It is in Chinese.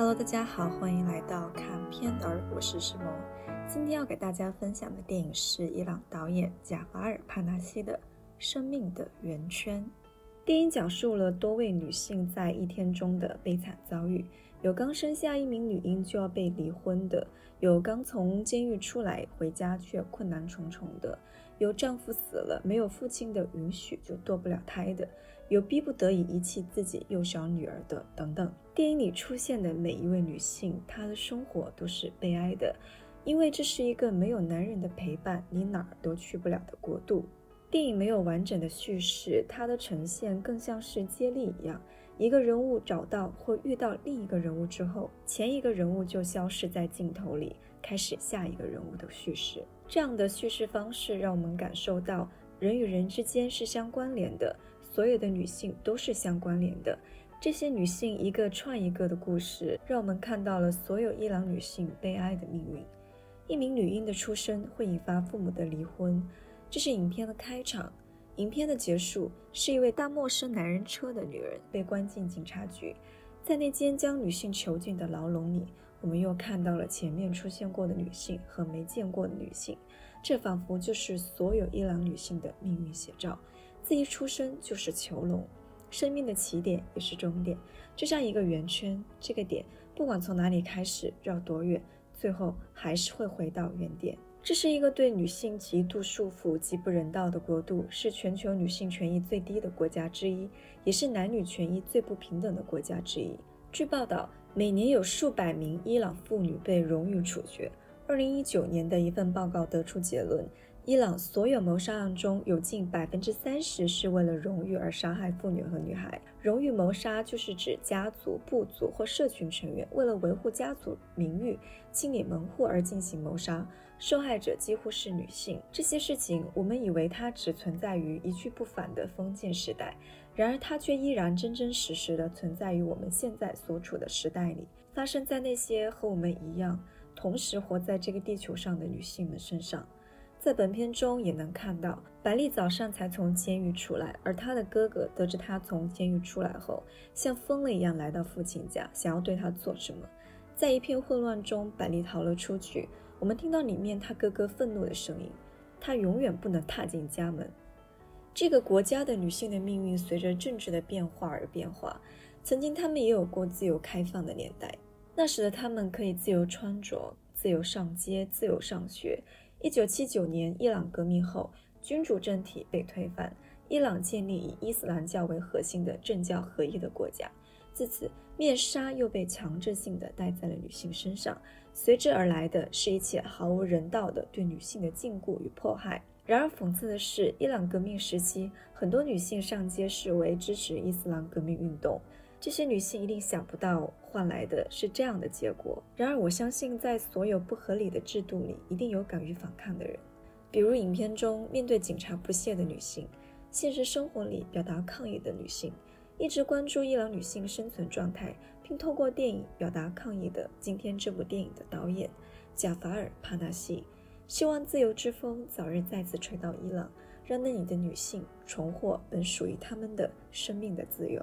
Hello，大家好，欢迎来到看片儿，我是石萌。今天要给大家分享的电影是伊朗导演贾法尔·帕纳西的《生命的圆圈》。电影讲述了多位女性在一天中的悲惨遭遇，有刚生下一名女婴就要被离婚的，有刚从监狱出来回家却困难重重的，有丈夫死了没有父亲的允许就堕不了胎的。有逼不得已遗弃自己幼小女儿的等等。电影里出现的每一位女性，她的生活都是悲哀的，因为这是一个没有男人的陪伴，你哪儿都去不了的国度。电影没有完整的叙事，它的呈现更像是接力一样，一个人物找到或遇到另一个人物之后，前一个人物就消失在镜头里，开始下一个人物的叙事。这样的叙事方式让我们感受到人与人之间是相关联的。所有的女性都是相关联的，这些女性一个串一个的故事，让我们看到了所有伊朗女性悲哀的命运。一名女婴的出生会引发父母的离婚，这是影片的开场。影片的结束是一位搭陌生男人车的女人被关进警察局，在那间将女性囚禁的牢笼里，我们又看到了前面出现过的女性和没见过的女性，这仿佛就是所有伊朗女性的命运写照。自一出生就是囚笼，生命的起点也是终点，就像一个圆圈。这个点不管从哪里开始，绕多远，最后还是会回到原点。这是一个对女性极度束缚、极不人道的国度，是全球女性权益最低的国家之一，也是男女权益最不平等的国家之一。据报道，每年有数百名伊朗妇女被荣誉处决。二零一九年的一份报告得出结论。伊朗所有谋杀案中有近百分之三十是为了荣誉而杀害妇女和女孩。荣誉谋杀就是指家族、部族或社群成员为了维护家族名誉、清理门户而进行谋杀，受害者几乎是女性。这些事情我们以为它只存在于一去不返的封建时代，然而它却依然真真实实的存在于我们现在所处的时代里，发生在那些和我们一样同时活在这个地球上的女性们身上。在本片中也能看到，百丽早上才从监狱出来，而她的哥哥得知她从监狱出来后，像疯了一样来到父亲家，想要对她做什么。在一片混乱中，百丽逃了出去。我们听到里面她哥哥愤怒的声音：“她永远不能踏进家门。”这个国家的女性的命运随着政治的变化而变化。曾经，她们也有过自由开放的年代，那时的她们可以自由穿着、自由上街、自由上学。一九七九年，伊朗革命后，君主政体被推翻，伊朗建立以伊斯兰教为核心的政教合一的国家。自此，面纱又被强制性的戴在了女性身上，随之而来的是一切毫无人道的对女性的禁锢与迫害。然而，讽刺的是，伊朗革命时期，很多女性上街示威，支持伊斯兰革命运动。这些女性一定想不到换来的是这样的结果。然而，我相信在所有不合理的制度里，一定有敢于反抗的人。比如影片中面对警察不屑的女性，现实生活里表达抗议的女性，一直关注伊朗女性生存状态，并透过电影表达抗议的今天这部电影的导演贾法尔·帕纳西，希望自由之风早日再次吹到伊朗，让那里的女性重获本属于她们的生命的自由。